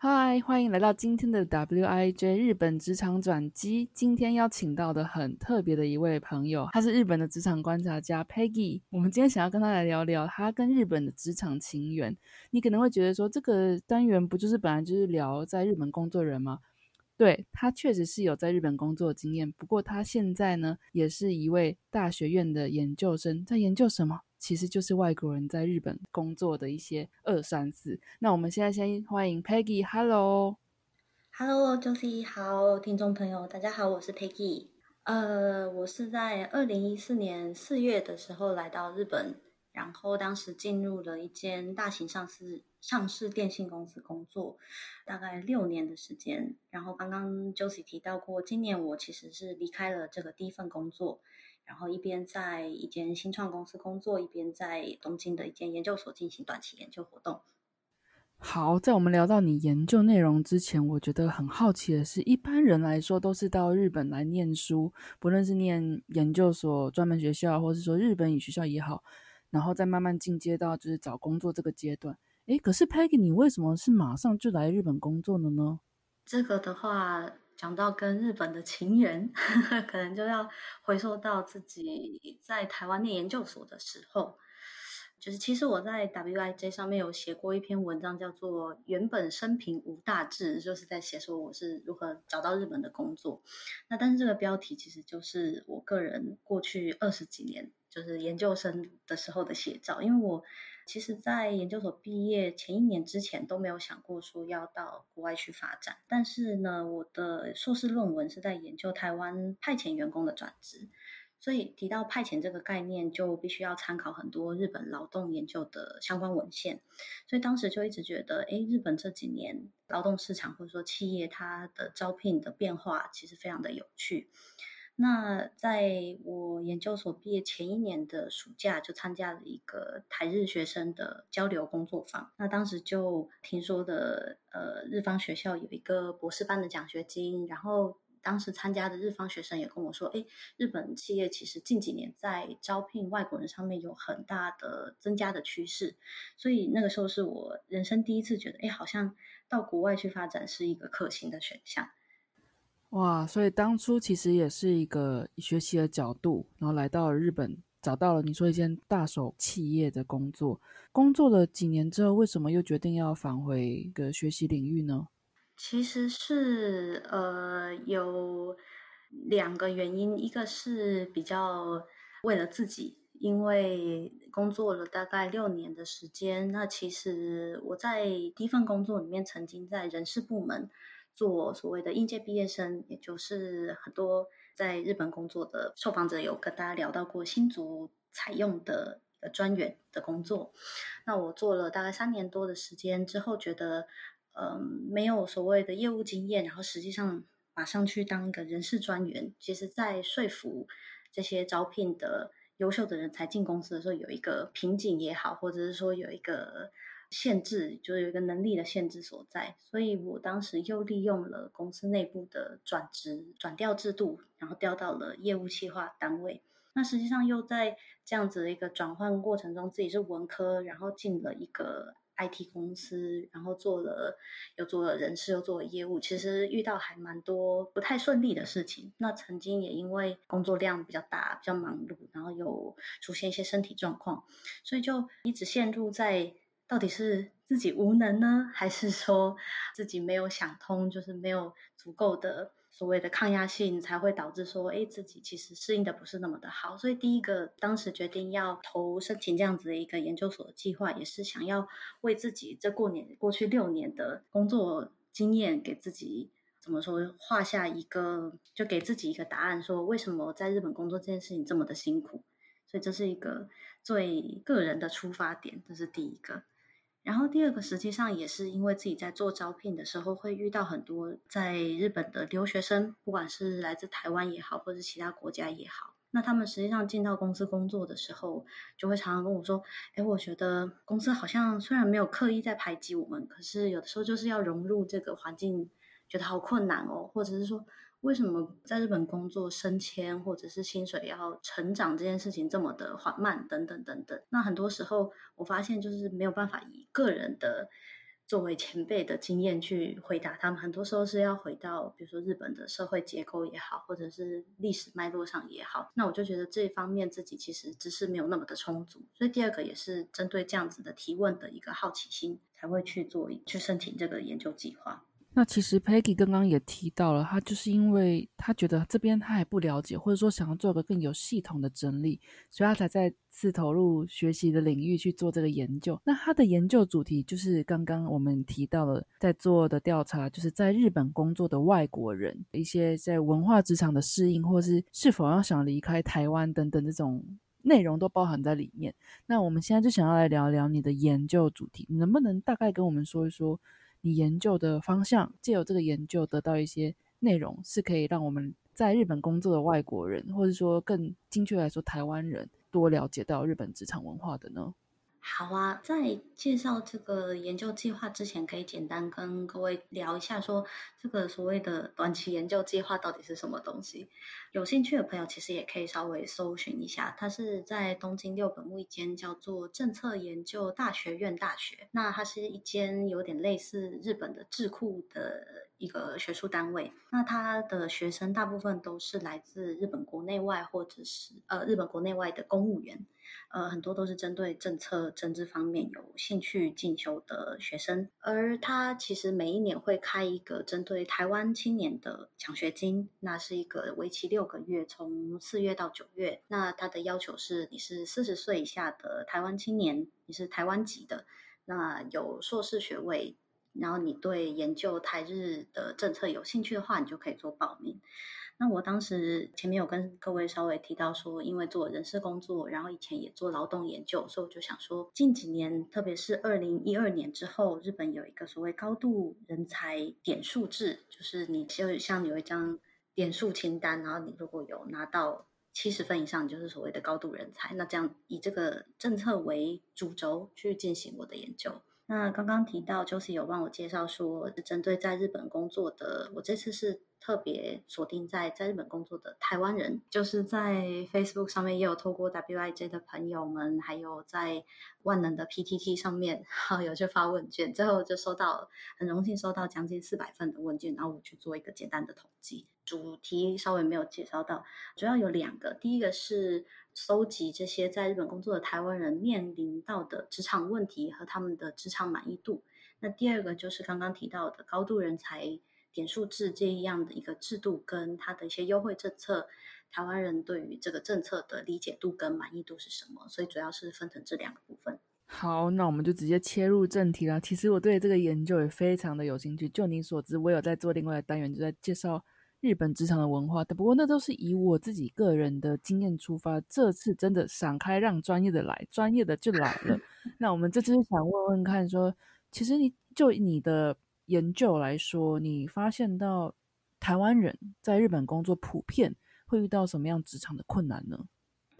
嗨，欢迎来到今天的 WIJ 日本职场转机。今天邀请到的很特别的一位朋友，他是日本的职场观察家 Peggy。我们今天想要跟他来聊聊他跟日本的职场情缘。你可能会觉得说，这个单元不就是本来就是聊在日本工作人吗？对他确实是有在日本工作经验，不过他现在呢，也是一位大学院的研究生，在研究什么？其实就是外国人在日本工作的一些二三四。那我们现在先欢迎 Peggy，Hello，Hello，Josie，好，听众朋友，大家好，我是 Peggy。呃，我是在二零一四年四月的时候来到日本。然后当时进入了一间大型上市上市电信公司工作，大概六年的时间。然后刚刚 Josie 提到过，今年我其实是离开了这个第一份工作，然后一边在一间新创公司工作，一边在东京的一间研究所进行短期研究活动。好，在我们聊到你研究内容之前，我觉得很好奇的是，一般人来说都是到日本来念书，不论是念研究所、专门学校，或是说日本语学校也好。然后再慢慢进阶到就是找工作这个阶段。诶，可是 Peggy，你为什么是马上就来日本工作了呢？这个的话，讲到跟日本的情缘，可能就要回溯到自己在台湾念研究所的时候。就是其实我在 WIJ 上面有写过一篇文章，叫做《原本生平无大志》，就是在写说我是如何找到日本的工作。那但是这个标题其实就是我个人过去二十几年。就是研究生的时候的写照，因为我其实，在研究所毕业前一年之前都没有想过说要到国外去发展。但是呢，我的硕士论文是在研究台湾派遣员工的转职，所以提到派遣这个概念，就必须要参考很多日本劳动研究的相关文献。所以当时就一直觉得，哎，日本这几年劳动市场或者说企业它的招聘的变化，其实非常的有趣。那在我研究所毕业前一年的暑假，就参加了一个台日学生的交流工作坊。那当时就听说的，呃，日方学校有一个博士班的奖学金。然后当时参加的日方学生也跟我说，哎，日本企业其实近几年在招聘外国人上面有很大的增加的趋势。所以那个时候是我人生第一次觉得，哎，好像到国外去发展是一个可行的选项。哇，所以当初其实也是一个学习的角度，然后来到了日本，找到了你说一间大手企业的工作。工作了几年之后，为什么又决定要返回一个学习领域呢？其实是呃有两个原因，一个是比较为了自己，因为工作了大概六年的时间，那其实我在第一份工作里面曾经在人事部门。做所谓的应届毕业生，也就是很多在日本工作的受访者有跟大家聊到过新竹采用的呃专员的工作。那我做了大概三年多的时间之后，觉得嗯没有所谓的业务经验，然后实际上马上去当一个人事专员，其实在说服这些招聘的优秀的人才进公司的时候，有一个瓶颈也好，或者是说有一个。限制就是有一个能力的限制所在，所以我当时又利用了公司内部的转职转调制度，然后调到了业务企划单位。那实际上又在这样子的一个转换过程中，自己是文科，然后进了一个 IT 公司，然后做了又做了人事，又做了业务，其实遇到还蛮多不太顺利的事情。那曾经也因为工作量比较大，比较忙碌，然后有出现一些身体状况，所以就一直陷入在。到底是自己无能呢，还是说自己没有想通，就是没有足够的所谓的抗压性，才会导致说，哎，自己其实适应的不是那么的好。所以第一个当时决定要投申请这样子的一个研究所计划，也是想要为自己这过年过去六年的工作经验，给自己怎么说画下一个，就给自己一个答案，说为什么在日本工作这件事情这么的辛苦。所以这是一个最个人的出发点，这是第一个。然后第二个，实际上也是因为自己在做招聘的时候，会遇到很多在日本的留学生，不管是来自台湾也好，或者其他国家也好，那他们实际上进到公司工作的时候，就会常常跟我说：“哎，我觉得公司好像虽然没有刻意在排挤我们，可是有的时候就是要融入这个环境，觉得好困难哦，或者是说。”为什么在日本工作升迁或者是薪水要成长这件事情这么的缓慢？等等等等。那很多时候我发现就是没有办法以个人的作为前辈的经验去回答他们。很多时候是要回到比如说日本的社会结构也好，或者是历史脉络上也好。那我就觉得这一方面自己其实知识没有那么的充足。所以第二个也是针对这样子的提问的一个好奇心，才会去做去申请这个研究计划。那其实 Peggy 刚刚也提到了，他就是因为他觉得这边他还不了解，或者说想要做个更有系统的整理，所以他才再次投入学习的领域去做这个研究。那他的研究主题就是刚刚我们提到了在做的调查，就是在日本工作的外国人一些在文化职场的适应，或是是否要想离开台湾等等这种内容都包含在里面。那我们现在就想要来聊聊你的研究主题，你能不能大概跟我们说一说？你研究的方向，借由这个研究得到一些内容，是可以让我们在日本工作的外国人，或者说更精确来说台湾人，多了解到日本职场文化的呢？好啊，在介绍这个研究计划之前，可以简单跟各位聊一下，说这个所谓的短期研究计划到底是什么东西。有兴趣的朋友，其实也可以稍微搜寻一下，它是在东京六本木一间叫做政策研究大学院大学。那它是一间有点类似日本的智库的一个学术单位。那他的学生大部分都是来自日本国内外，或者是呃日本国内外的公务员。呃，很多都是针对政策、政治方面有兴趣进修的学生，而他其实每一年会开一个针对台湾青年的奖学金，那是一个为期六个月，从四月到九月。那他的要求是，你是四十岁以下的台湾青年，你是台湾籍的，那有硕士学位，然后你对研究台日的政策有兴趣的话，你就可以做报名。那我当时前面有跟各位稍微提到说，因为做人事工作，然后以前也做劳动研究，所以我就想说，近几年，特别是二零一二年之后，日本有一个所谓高度人才点数制，就是你就像有一张点数清单，然后你如果有拿到七十分以上，就是所谓的高度人才。那这样以这个政策为主轴去进行我的研究。那刚刚提到就是有帮我介绍说，是针对在日本工作的，我这次是。特别锁定在在日本工作的台湾人，就是在 Facebook 上面也有透过 WIJ 的朋友们，还有在万能的 PTT 上面有去发问卷，最后就收到很荣幸收到将近四百份的问卷，然后我去做一个简单的统计。主题稍微没有介绍到，主要有两个，第一个是搜集这些在日本工作的台湾人面临到的职场问题和他们的职场满意度，那第二个就是刚刚提到的高度人才。点数制这样的一个制度，跟它的一些优惠政策，台湾人对于这个政策的理解度跟满意度是什么？所以主要是分成这两个部分。好，那我们就直接切入正题啦。其实我对这个研究也非常的有兴趣。就你所知，我有在做另外的单元，就在介绍日本职场的文化。但不过那都是以我自己个人的经验出发。这次真的闪开，让专业的来，专业的就来了。那我们这次想问问看，说其实你就你的。研究来说，你发现到台湾人在日本工作普遍会遇到什么样职场的困难呢？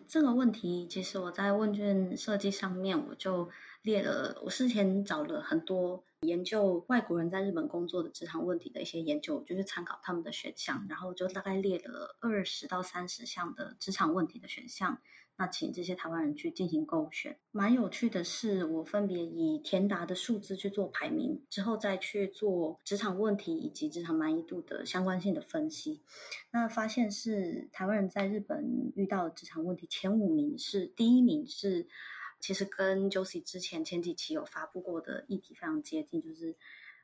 这个问题其实我在问卷设计上面我就列了，我事前找了很多研究外国人在日本工作的职场问题的一些研究，就是参考他们的选项，然后就大概列了二十到三十项的职场问题的选项。那请这些台湾人去进行勾选。蛮有趣的是，我分别以填答的数字去做排名，之后再去做职场问题以及职场满意度的相关性的分析。那发现是台湾人在日本遇到的职场问题前五名是第一名是，其实跟 Josie 之前前几期有发布过的议题非常接近，就是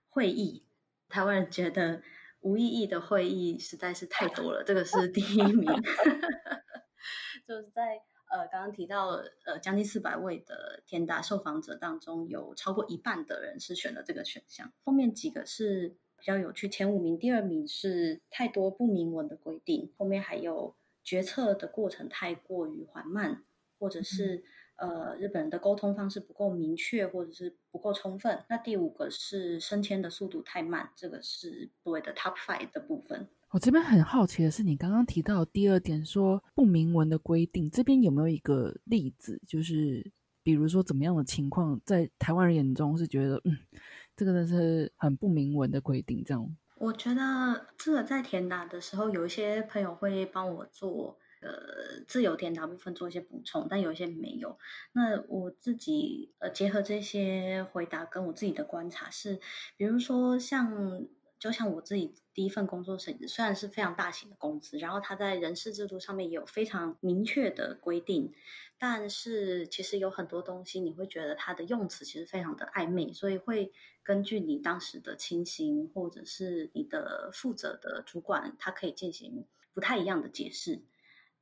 会议。台湾人觉得无意义的会议实在是太多了，这个是第一名，就是在。呃，刚刚提到，呃，将近四百位的天大受访者当中，有超过一半的人是选了这个选项。后面几个是比较有趣，前五名，第二名是太多不明文的规定，后面还有决策的过程太过于缓慢，或者是呃，日本人的沟通方式不够明确，或者是不够充分。那第五个是升迁的速度太慢，这个是所谓的 top five 的部分。我这边很好奇的是，你刚刚提到第二点说不明文的规定，这边有没有一个例子？就是比如说怎么样的情况，在台湾人眼中是觉得，嗯，这个呢是很不明文的规定，这样？我觉得这个在填答的时候，有一些朋友会帮我做。呃，自由填答部分做一些补充，但有一些没有。那我自己呃，结合这些回答跟我自己的观察是，比如说像，就像我自己第一份工作是虽然是非常大型的公司，然后它在人事制度上面也有非常明确的规定，但是其实有很多东西你会觉得它的用词其实非常的暧昧，所以会根据你当时的情形或者是你的负责的主管，他可以进行不太一样的解释。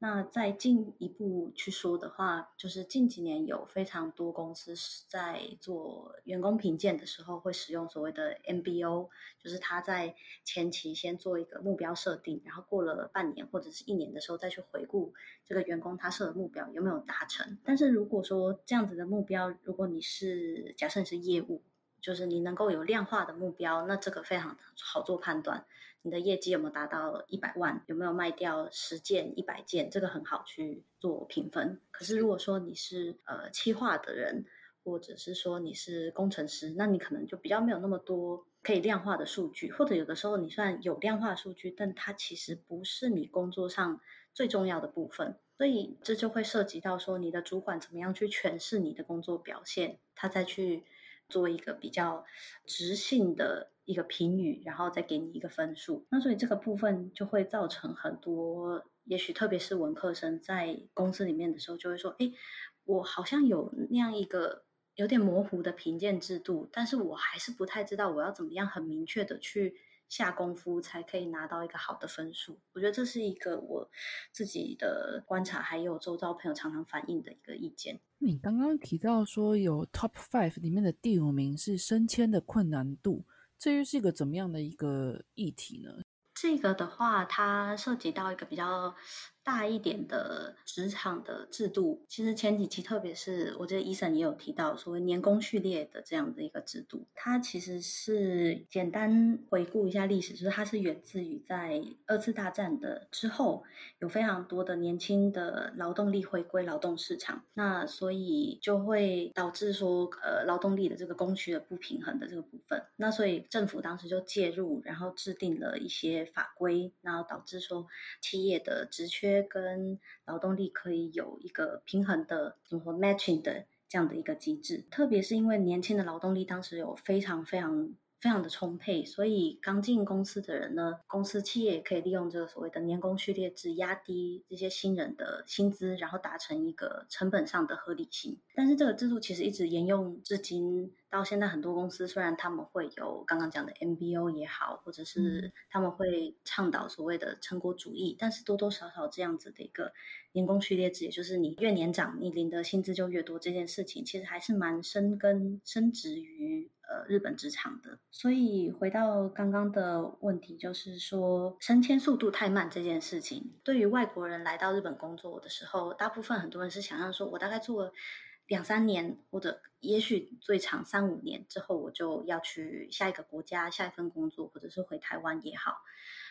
那再进一步去说的话，就是近几年有非常多公司是在做员工评鉴的时候，会使用所谓的 MBO，就是他在前期先做一个目标设定，然后过了半年或者是一年的时候再去回顾这个员工他设的目标有没有达成。但是如果说这样子的目标，如果你是假设你是业务，就是你能够有量化的目标，那这个非常好做判断。你的业绩有没有达到一百万？有没有卖掉十件、一百件？这个很好去做评分。可是如果说你是呃企划的人，或者是说你是工程师，那你可能就比较没有那么多可以量化的数据，或者有的时候你虽然有量化数据，但它其实不是你工作上最重要的部分。所以这就会涉及到说你的主管怎么样去诠释你的工作表现，他再去做一个比较直性的。一个评语，然后再给你一个分数。那所以这个部分就会造成很多，也许特别是文科生在公司里面的时候，就会说：“哎，我好像有那样一个有点模糊的评鉴制度，但是我还是不太知道我要怎么样很明确的去下功夫，才可以拿到一个好的分数。”我觉得这是一个我自己的观察，还有周遭朋友常常反映的一个意见。你刚刚提到说有 Top Five 里面的第五名是升迁的困难度。这又是一个怎么样的一个议题呢？这个的话，它涉及到一个比较。大一点的职场的制度，其实前几期，特别是我觉得医生也有提到所谓年功序列的这样的一个制度，它其实是简单回顾一下历史，就是它是源自于在二次大战的之后，有非常多的年轻的劳动力回归劳动市场，那所以就会导致说呃劳动力的这个供需的不平衡的这个部分，那所以政府当时就介入，然后制定了一些法规，然后导致说企业的职缺。跟劳动力可以有一个平衡的，怎么说 matching 的这样的一个机制，特别是因为年轻的劳动力当时有非常非常。非常的充沛，所以刚进公司的人呢，公司企业也可以利用这个所谓的年功序列制，压低这些新人的薪资，然后达成一个成本上的合理性。但是这个制度其实一直沿用至今，到现在很多公司虽然他们会有刚刚讲的 MBO 也好，或者是他们会倡导所谓的成果主义，但是多多少少这样子的一个年功序列制，也就是你越年长，你领的薪资就越多，这件事情其实还是蛮深根深植于。呃，日本职场的，所以回到刚刚的问题，就是说升迁速度太慢这件事情，对于外国人来到日本工作的时候，大部分很多人是想象说，我大概做了两三年，或者也许最长三五年之后，我就要去下一个国家，下一份工作，或者是回台湾也好。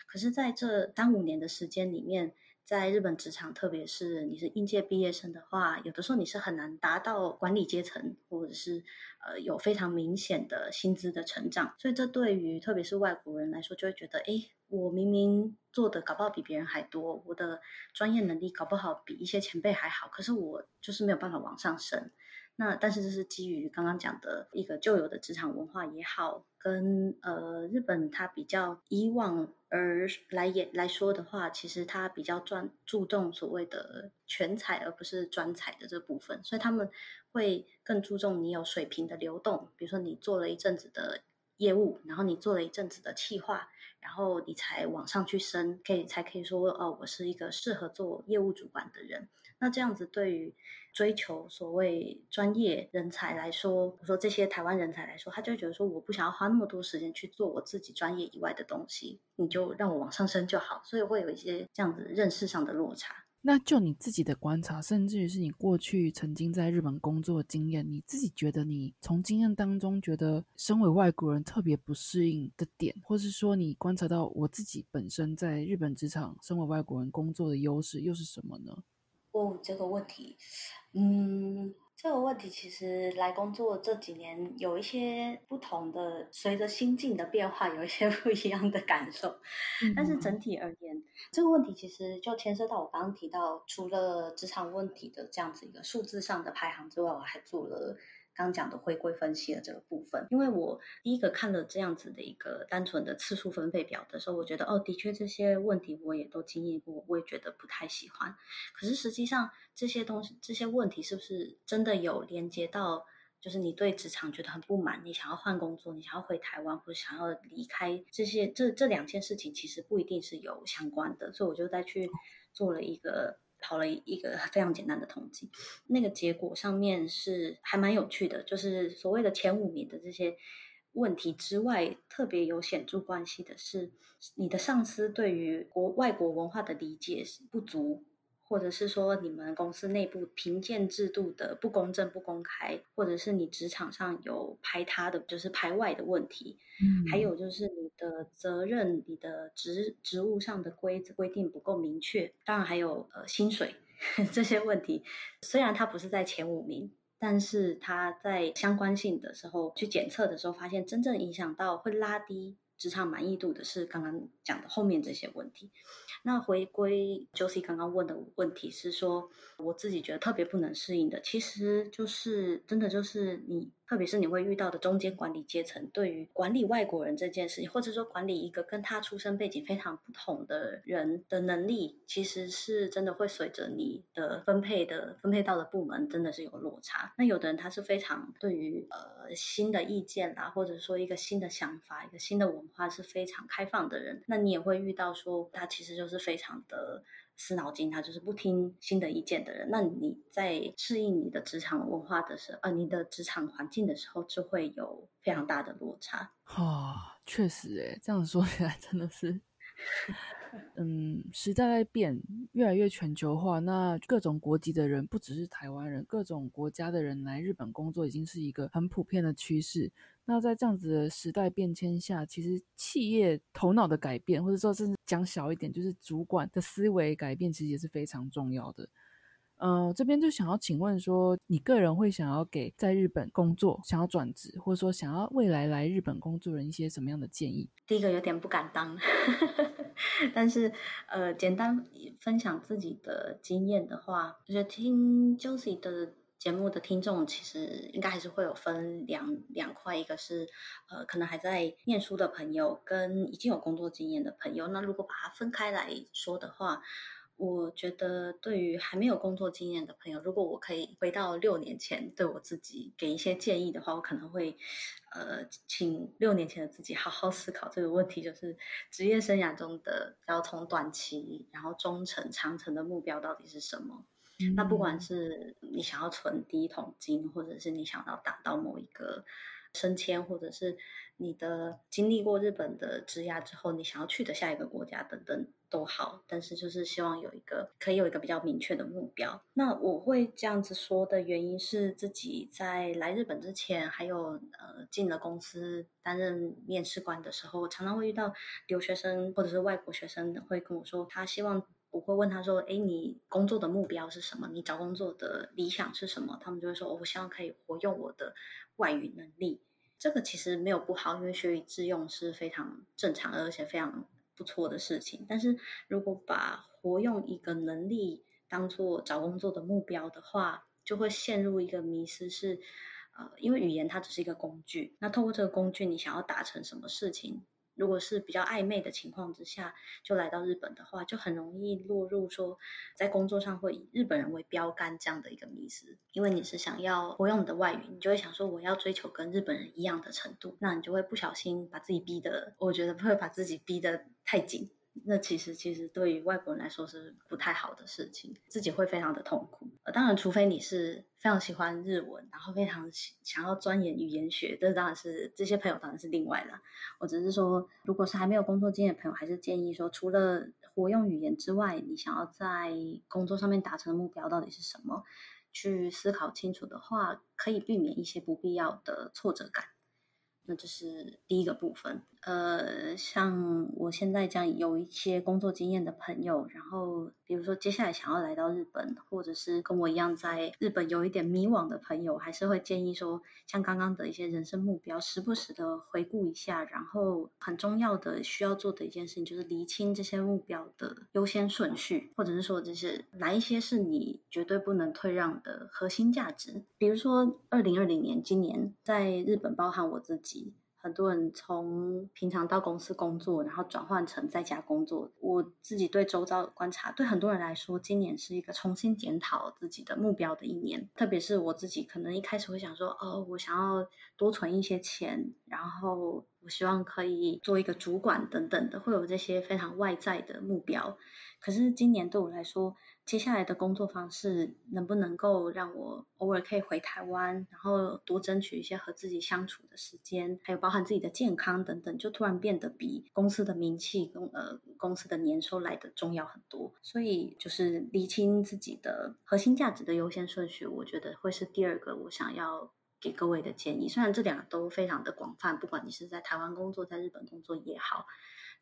可是，在这三五年的时间里面，在日本职场，特别是你是应届毕业生的话，有的时候你是很难达到管理阶层，或者是呃有非常明显的薪资的成长。所以这对于特别是外国人来说，就会觉得，哎，我明明做的搞不好比别人还多，我的专业能力搞不好比一些前辈还好，可是我就是没有办法往上升。那但是这是基于刚刚讲的一个旧有的职场文化也好，跟呃日本它比较以往而来也来说的话，其实它比较专注重所谓的全才而不是专才的这部分，所以他们会更注重你有水平的流动，比如说你做了一阵子的业务，然后你做了一阵子的企划，然后你才往上去升，可以才可以说哦，我是一个适合做业务主管的人。那这样子对于追求所谓专业人才来说，我说这些台湾人才来说，他就觉得说，我不想要花那么多时间去做我自己专业以外的东西，你就让我往上升就好，所以会有一些这样子认识上的落差。那就你自己的观察，甚至于是你过去曾经在日本工作的经验，你自己觉得你从经验当中觉得身为外国人特别不适应的点，或是说你观察到我自己本身在日本职场身为外国人工作的优势又是什么呢？哦，这个问题，嗯。这个问题其实来工作这几年有一些不同的，随着心境的变化，有一些 不一样的感受。但是整体而言，这个问题其实就牵涉到我刚刚提到，除了职场问题的这样子一个数字上的排行之外，我还做了。刚讲的回归分析的这个部分，因为我第一个看了这样子的一个单纯的次数分配表的时候，我觉得哦，的确这些问题我也都经历过，我也觉得不太喜欢。可是实际上这些东西、这些问题是不是真的有连接到，就是你对职场觉得很不满，你想要换工作，你想要回台湾或者想要离开这些这这两件事情，其实不一定是有相关的。所以我就再去做了一个。跑了一个非常简单的统计，那个结果上面是还蛮有趣的，就是所谓的前五名的这些问题之外，特别有显著关系的是，你的上司对于国外国文化的理解不足。或者是说你们公司内部评鉴制度的不公正、不公开，或者是你职场上有排他的，就是排外的问题，嗯，还有就是你的责任、你的职职务上的规规定不够明确，当然还有呃薪水 这些问题。虽然它不是在前五名，但是它在相关性的时候去检测的时候，发现真正影响到会拉低。职场满意度的是刚刚讲的后面这些问题。那回归 Josie 刚刚问的问题是说，我自己觉得特别不能适应的，其实就是真的就是你。特别是你会遇到的中间管理阶层，对于管理外国人这件事情，或者说管理一个跟他出生背景非常不同的人的能力，其实是真的会随着你的分配的分配到的部门，真的是有落差。那有的人他是非常对于呃新的意见啦，或者说一个新的想法、一个新的文化是非常开放的人，那你也会遇到说他其实就是非常的。死脑筋，他就是不听新的意见的人。那你在适应你的职场文化的时候，呃，你的职场环境的时候，就会有非常大的落差。哦，确实，诶，这样说起来真的是，嗯，时代在变，越来越全球化，那各种国籍的人，不只是台湾人，各种国家的人来日本工作，已经是一个很普遍的趋势。那在这样子的时代变迁下，其实企业头脑的改变，或者说甚至讲小一点，就是主管的思维改变，其实也是非常重要的。呃，这边就想要请问说，你个人会想要给在日本工作、想要转职，或者说想要未来来日本工作人一些什么样的建议？第一个有点不敢当，但是呃，简单分享自己的经验的话，我觉得听 Josie 的。节目的听众其实应该还是会有分两两块，一个是呃可能还在念书的朋友，跟已经有工作经验的朋友。那如果把它分开来说的话，我觉得对于还没有工作经验的朋友，如果我可以回到六年前，对我自己给一些建议的话，我可能会呃请六年前的自己好好思考这个问题，就是职业生涯中的要从短期，然后中程、长程的目标到底是什么。那不管是你想要存第一桶金，或者是你想要达到某一个升迁，或者是你的经历过日本的职涯之后，你想要去的下一个国家等等都好，但是就是希望有一个可以有一个比较明确的目标。那我会这样子说的原因是自己在来日本之前，还有呃进了公司担任面试官的时候，常常会遇到留学生或者是外国学生会跟我说，他希望。我会问他说：“哎，你工作的目标是什么？你找工作的理想是什么？”他们就会说：“我希望可以活用我的外语能力。”这个其实没有不好，因为学以致用是非常正常而且非常不错的事情。但是如果把活用一个能力当做找工作的目标的话，就会陷入一个迷失，是呃，因为语言它只是一个工具。那通过这个工具，你想要达成什么事情？如果是比较暧昧的情况之下，就来到日本的话，就很容易落入说在工作上会以日本人为标杆这样的一个迷思。因为你是想要活用你的外语，你就会想说我要追求跟日本人一样的程度，那你就会不小心把自己逼得，我觉得会把自己逼得太紧。那其实其实对于外国人来说是不太好的事情，自己会非常的痛苦。呃，当然，除非你是非常喜欢日文，然后非常想要钻研语言学，这当然是这些朋友当然是另外的。我只是说，如果是还没有工作经验的朋友，还是建议说，除了活用语言之外，你想要在工作上面达成的目标到底是什么？去思考清楚的话，可以避免一些不必要的挫折感。那这是第一个部分。呃，像我现在这样有一些工作经验的朋友，然后比如说接下来想要来到日本，或者是跟我一样在日本有一点迷惘的朋友，还是会建议说，像刚刚的一些人生目标，时不时的回顾一下。然后很重要的需要做的一件事情，就是厘清这些目标的优先顺序，或者是说，就是哪一些是你绝对不能退让的核心价值。比如说，二零二零年今年在日本，包含我自己。很多人从平常到公司工作，然后转换成在家工作。我自己对周遭观察，对很多人来说，今年是一个重新检讨自己的目标的一年。特别是我自己，可能一开始会想说，哦，我想要多存一些钱，然后我希望可以做一个主管等等的，会有这些非常外在的目标。可是今年对我来说，接下来的工作方式能不能够让我偶尔可以回台湾，然后多争取一些和自己相处的时间，还有包含自己的健康等等，就突然变得比公司的名气跟呃公司的年收来的重要很多。所以就是理清自己的核心价值的优先顺序，我觉得会是第二个我想要给各位的建议。虽然这两个都非常的广泛，不管你是在台湾工作，在日本工作也好，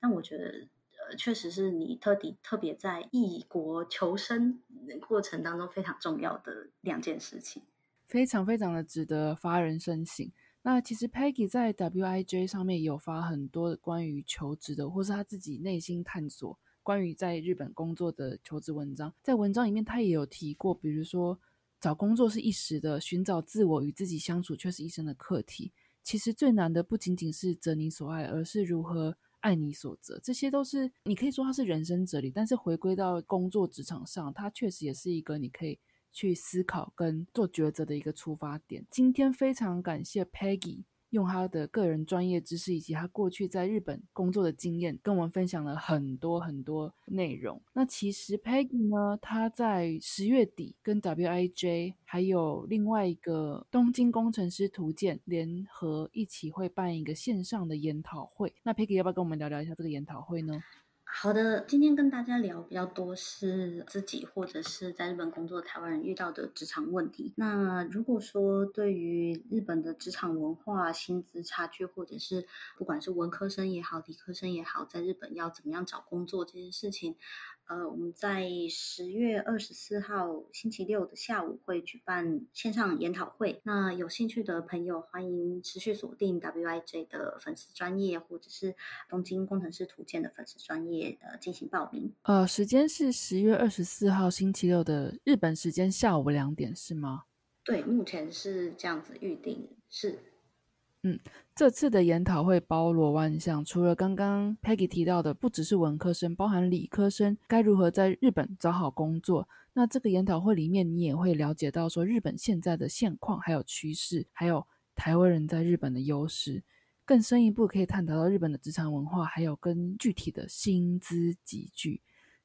但我觉得。确实是你特地特别在异国求生的过程当中非常重要的两件事情，非常非常的值得发人深省。那其实 Peggy 在 Wij 上面有发很多关于求职的，或是他自己内心探索关于在日本工作的求职文章。在文章里面，他也有提过，比如说找工作是一时的，寻找自我与自己相处却是一生的课题。其实最难的不仅仅是择你所爱，而是如何。爱你所择，这些都是你可以说它是人生哲理，但是回归到工作职场上，它确实也是一个你可以去思考跟做抉择的一个出发点。今天非常感谢 Peggy。用他的个人专业知识以及他过去在日本工作的经验，跟我们分享了很多很多内容。那其实 Peggy 呢，他在十月底跟 Wij 还有另外一个东京工程师图鉴联合一起会办一个线上的研讨会。那 Peggy 要不要跟我们聊聊一下这个研讨会呢？好的，今天跟大家聊比较多是自己或者是在日本工作的台湾人遇到的职场问题。那如果说对于日本的职场文化、薪资差距，或者是不管是文科生也好、理科生也好，在日本要怎么样找工作这件事情。呃，我们在十月二十四号星期六的下午会举办线上研讨会。那有兴趣的朋友，欢迎持续锁定 Wij 的粉丝专业，或者是东京工程师图鉴的粉丝专业，呃，进行报名。呃，时间是十月二十四号星期六的日本时间下午两点，是吗？对，目前是这样子预定，是。嗯，这次的研讨会包罗万象，除了刚刚 Peggy 提到的，不只是文科生，包含理科生该如何在日本找好工作。那这个研讨会里面，你也会了解到说日本现在的现况，还有趋势，还有台湾人在日本的优势。更深一步，可以探讨到日本的职场文化，还有跟具体的薪资集聚。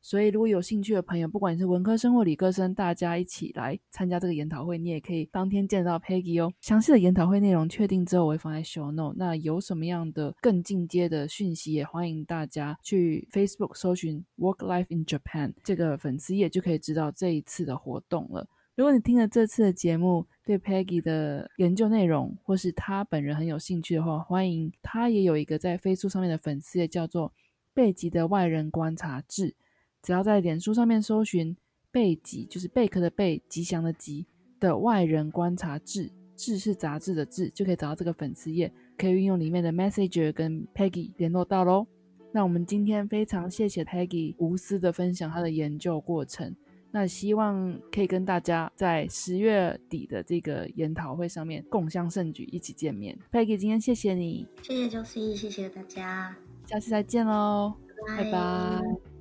所以，如果有兴趣的朋友，不管你是文科生或理科生，大家一起来参加这个研讨会，你也可以当天见到 Peggy 哦。详细的研讨会内容确定之后，我会放在 Show Note。那有什么样的更进阶的讯息，也欢迎大家去 Facebook 搜寻 Work Life in Japan 这个粉丝页，就可以知道这一次的活动了。如果你听了这次的节目，对 Peggy 的研究内容或是他本人很有兴趣的话，欢迎他也有一个在 Facebook 上面的粉丝页，叫做贝吉的外人观察志。只要在脸书上面搜寻“贝吉”，就是贝壳的贝，吉祥的吉的外人观察志，志是杂志的志，就可以找到这个粉丝页，可以运用里面的 Messenger 跟 Peggy 联络到喽。那我们今天非常谢谢 Peggy 无私的分享他的研究过程，那希望可以跟大家在十月底的这个研讨会上面共襄盛举，一起见面。Peggy 今天谢谢你，谢谢 Josie，谢谢大家，下次再见喽，拜拜。